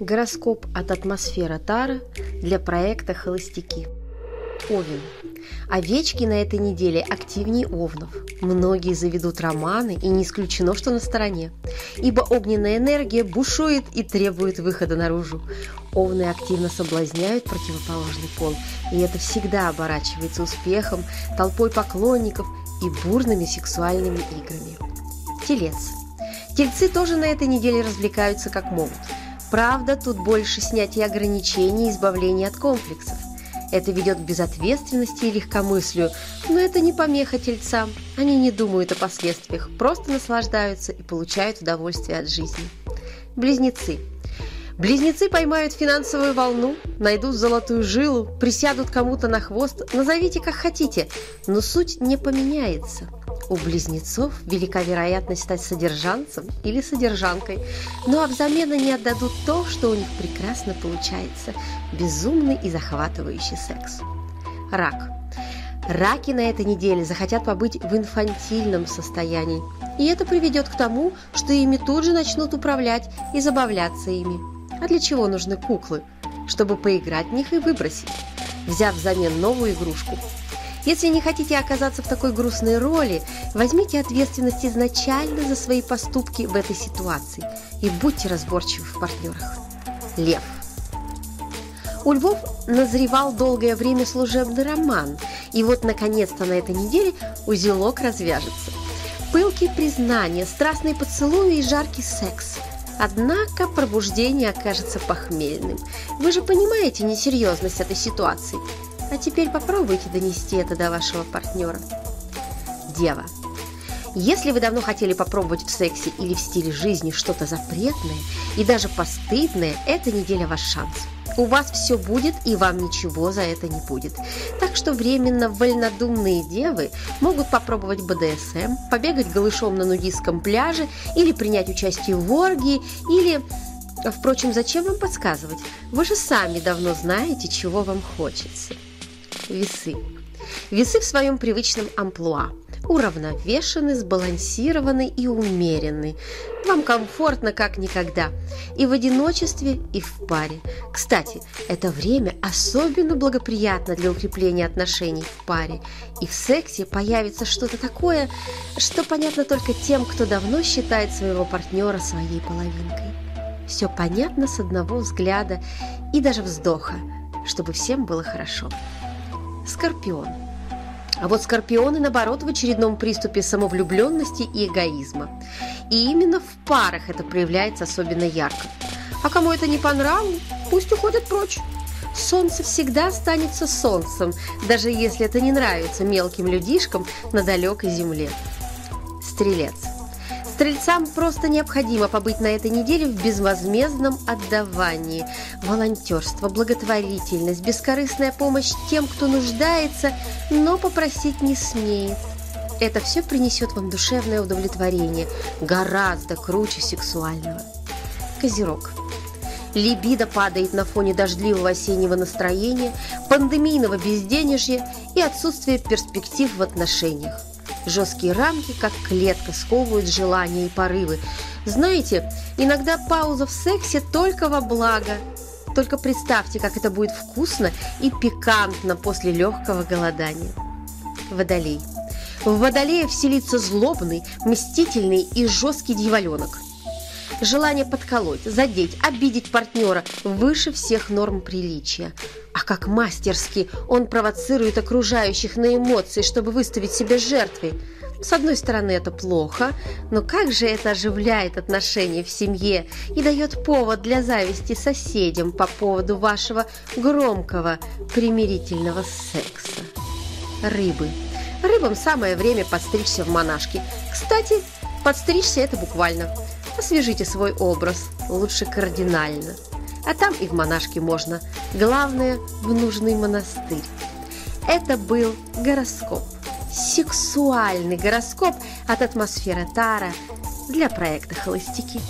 Гороскоп от атмосфера Тара для проекта «Холостяки». Овен. Овечки на этой неделе активнее овнов. Многие заведут романы, и не исключено, что на стороне. Ибо огненная энергия бушует и требует выхода наружу. Овны активно соблазняют противоположный пол, и это всегда оборачивается успехом, толпой поклонников и бурными сексуальными играми. Телец. Тельцы тоже на этой неделе развлекаются как могут – Правда, тут больше снятия ограничений и избавления от комплексов. Это ведет к безответственности и легкомыслию, но это не помеха тельцам. Они не думают о последствиях, просто наслаждаются и получают удовольствие от жизни. Близнецы. Близнецы поймают финансовую волну, найдут золотую жилу, присядут кому-то на хвост, назовите как хотите, но суть не поменяется – у близнецов велика вероятность стать содержанцем или содержанкой, ну а взамен они отдадут то, что у них прекрасно получается – безумный и захватывающий секс. Рак. Раки на этой неделе захотят побыть в инфантильном состоянии, и это приведет к тому, что ими тут же начнут управлять и забавляться ими. А для чего нужны куклы? Чтобы поиграть в них и выбросить, взяв взамен новую игрушку – если не хотите оказаться в такой грустной роли, возьмите ответственность изначально за свои поступки в этой ситуации и будьте разборчивы в партнерах. Лев. У львов назревал долгое время служебный роман, и вот наконец-то на этой неделе узелок развяжется. Пылкие признания, страстные поцелуи и жаркий секс. Однако пробуждение окажется похмельным. Вы же понимаете несерьезность этой ситуации – а теперь попробуйте донести это до вашего партнера. Дева. Если вы давно хотели попробовать в сексе или в стиле жизни что-то запретное и даже постыдное, эта неделя ваш шанс. У вас все будет, и вам ничего за это не будет. Так что временно вольнодумные девы могут попробовать БДСМ, побегать голышом на нудистском пляже или принять участие в оргии, или... Впрочем, зачем вам подсказывать? Вы же сами давно знаете, чего вам хочется весы. Весы в своем привычном амплуа. Уравновешены, сбалансированы и умерены. Вам комфортно как никогда. И в одиночестве, и в паре. Кстати, это время особенно благоприятно для укрепления отношений в паре. И в сексе появится что-то такое, что понятно только тем, кто давно считает своего партнера своей половинкой. Все понятно с одного взгляда и даже вздоха, чтобы всем было хорошо. Скорпион. А вот скорпионы, наоборот, в очередном приступе самовлюбленности и эгоизма. И именно в парах это проявляется особенно ярко. А кому это не по нраву, пусть уходят прочь. Солнце всегда останется солнцем, даже если это не нравится мелким людишкам на далекой земле. Стрелец. Стрельцам просто необходимо побыть на этой неделе в безвозмездном отдавании. Волонтерство, благотворительность, бескорыстная помощь тем, кто нуждается, но попросить не смеет. Это все принесет вам душевное удовлетворение, гораздо круче сексуального. Козерог. Либидо падает на фоне дождливого осеннего настроения, пандемийного безденежья и отсутствия перспектив в отношениях. Жесткие рамки, как клетка, сковывают желания и порывы. Знаете, иногда пауза в сексе только во благо. Только представьте, как это будет вкусно и пикантно после легкого голодания. Водолей. В водолея вселится злобный, мстительный и жесткий дьяволенок – желание подколоть, задеть, обидеть партнера выше всех норм приличия. А как мастерски он провоцирует окружающих на эмоции, чтобы выставить себя жертвой. С одной стороны, это плохо, но как же это оживляет отношения в семье и дает повод для зависти соседям по поводу вашего громкого примирительного секса. Рыбы. Рыбам самое время подстричься в монашки. Кстати, подстричься это буквально – Освежите свой образ, лучше кардинально. А там и в монашке можно. Главное, в нужный монастырь. Это был гороскоп. Сексуальный гороскоп от атмосферы Тара для проекта «Холостяки».